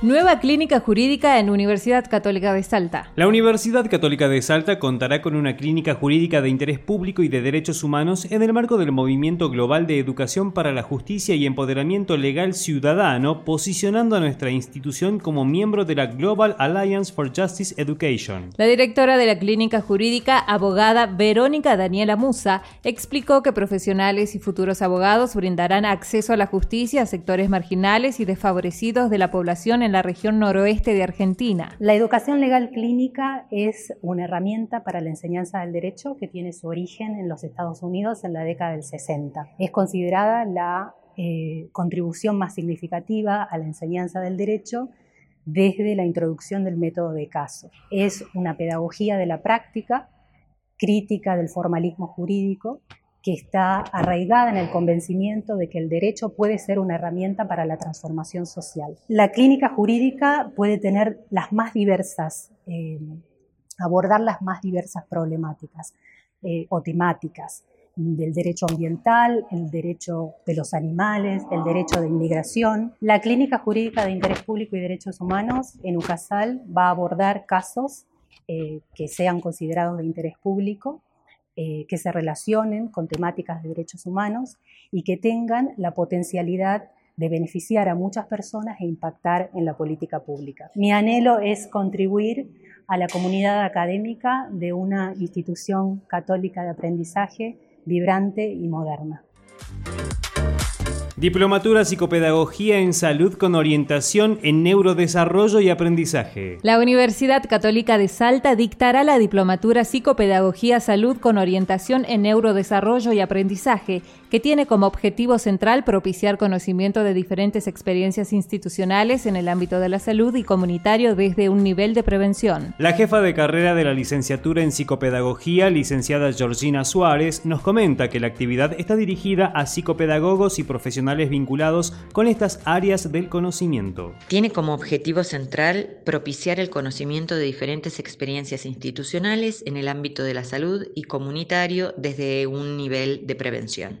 Nueva clínica jurídica en Universidad Católica de Salta. La Universidad Católica de Salta contará con una clínica jurídica de interés público y de derechos humanos en el marco del movimiento global de educación para la justicia y empoderamiento legal ciudadano, posicionando a nuestra institución como miembro de la Global Alliance for Justice Education. La directora de la clínica jurídica, abogada Verónica Daniela Musa, explicó que profesionales y futuros abogados brindarán acceso a la justicia a sectores marginales y desfavorecidos de la población en en la región noroeste de Argentina. La educación legal clínica es una herramienta para la enseñanza del derecho que tiene su origen en los Estados Unidos en la década del 60. Es considerada la eh, contribución más significativa a la enseñanza del derecho desde la introducción del método de caso. Es una pedagogía de la práctica, crítica del formalismo jurídico que está arraigada en el convencimiento de que el derecho puede ser una herramienta para la transformación social. La clínica jurídica puede tener las más diversas, eh, abordar las más diversas problemáticas eh, o temáticas del derecho ambiental, el derecho de los animales, el derecho de inmigración. La Clínica Jurídica de Interés Público y Derechos Humanos en UCASAL va a abordar casos eh, que sean considerados de interés público eh, que se relacionen con temáticas de derechos humanos y que tengan la potencialidad de beneficiar a muchas personas e impactar en la política pública. Mi anhelo es contribuir a la comunidad académica de una institución católica de aprendizaje vibrante y moderna. Diplomatura Psicopedagogía en Salud con orientación en neurodesarrollo y aprendizaje. La Universidad Católica de Salta dictará la Diplomatura Psicopedagogía Salud con orientación en neurodesarrollo y aprendizaje, que tiene como objetivo central propiciar conocimiento de diferentes experiencias institucionales en el ámbito de la salud y comunitario desde un nivel de prevención. La jefa de carrera de la licenciatura en Psicopedagogía, licenciada Georgina Suárez, nos comenta que la actividad está dirigida a psicopedagogos y profesionales vinculados con estas áreas del conocimiento. Tiene como objetivo central propiciar el conocimiento de diferentes experiencias institucionales en el ámbito de la salud y comunitario desde un nivel de prevención.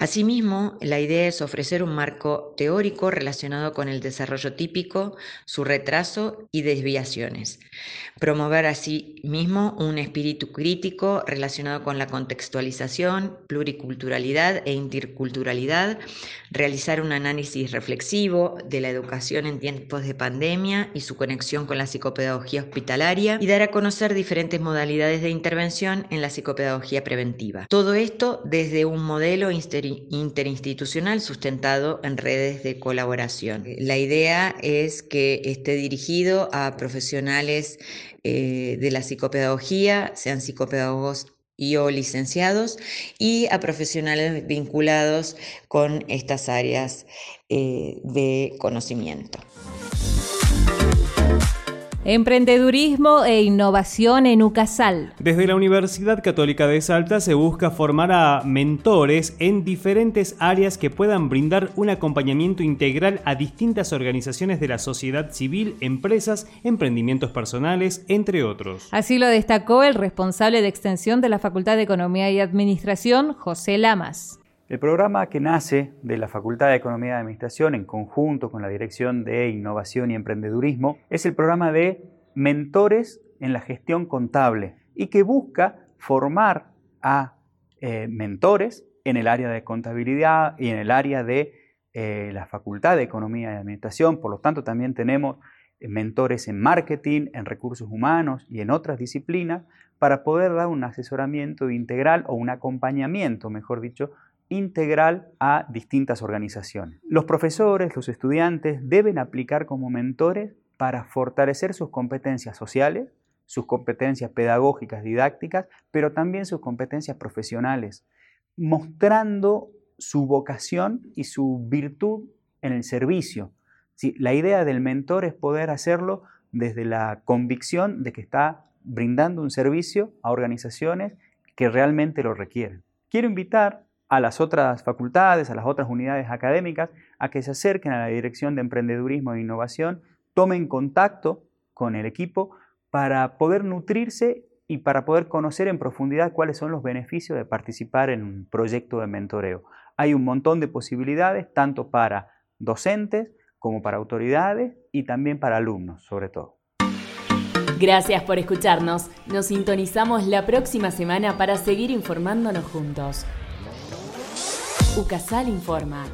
Asimismo, la idea es ofrecer un marco teórico relacionado con el desarrollo típico, su retraso y desviaciones. Promover asimismo un espíritu crítico relacionado con la contextualización, pluriculturalidad e interculturalidad, realizar un análisis reflexivo de la educación en tiempos de pandemia y su conexión con la psicopedagogía hospitalaria y dar a conocer diferentes modalidades de intervención en la psicopedagogía preventiva. Todo esto desde un modelo interinstitucional sustentado en redes de colaboración. La idea es que esté dirigido a profesionales eh, de la psicopedagogía, sean psicopedagogos y o licenciados, y a profesionales vinculados con estas áreas eh, de conocimiento. Emprendedurismo e innovación en UCASAL. Desde la Universidad Católica de Salta se busca formar a mentores en diferentes áreas que puedan brindar un acompañamiento integral a distintas organizaciones de la sociedad civil, empresas, emprendimientos personales, entre otros. Así lo destacó el responsable de extensión de la Facultad de Economía y Administración, José Lamas. El programa que nace de la Facultad de Economía y Administración en conjunto con la Dirección de Innovación y Emprendedurismo es el programa de mentores en la gestión contable y que busca formar a eh, mentores en el área de contabilidad y en el área de eh, la Facultad de Economía y Administración. Por lo tanto, también tenemos eh, mentores en marketing, en recursos humanos y en otras disciplinas para poder dar un asesoramiento integral o un acompañamiento, mejor dicho, integral a distintas organizaciones. Los profesores, los estudiantes deben aplicar como mentores para fortalecer sus competencias sociales, sus competencias pedagógicas, didácticas, pero también sus competencias profesionales, mostrando su vocación y su virtud en el servicio. La idea del mentor es poder hacerlo desde la convicción de que está brindando un servicio a organizaciones que realmente lo requieren. Quiero invitar a las otras facultades, a las otras unidades académicas, a que se acerquen a la Dirección de Emprendedurismo e Innovación, tomen contacto con el equipo para poder nutrirse y para poder conocer en profundidad cuáles son los beneficios de participar en un proyecto de mentoreo. Hay un montón de posibilidades, tanto para docentes como para autoridades y también para alumnos, sobre todo. Gracias por escucharnos. Nos sintonizamos la próxima semana para seguir informándonos juntos. UCASAL informa.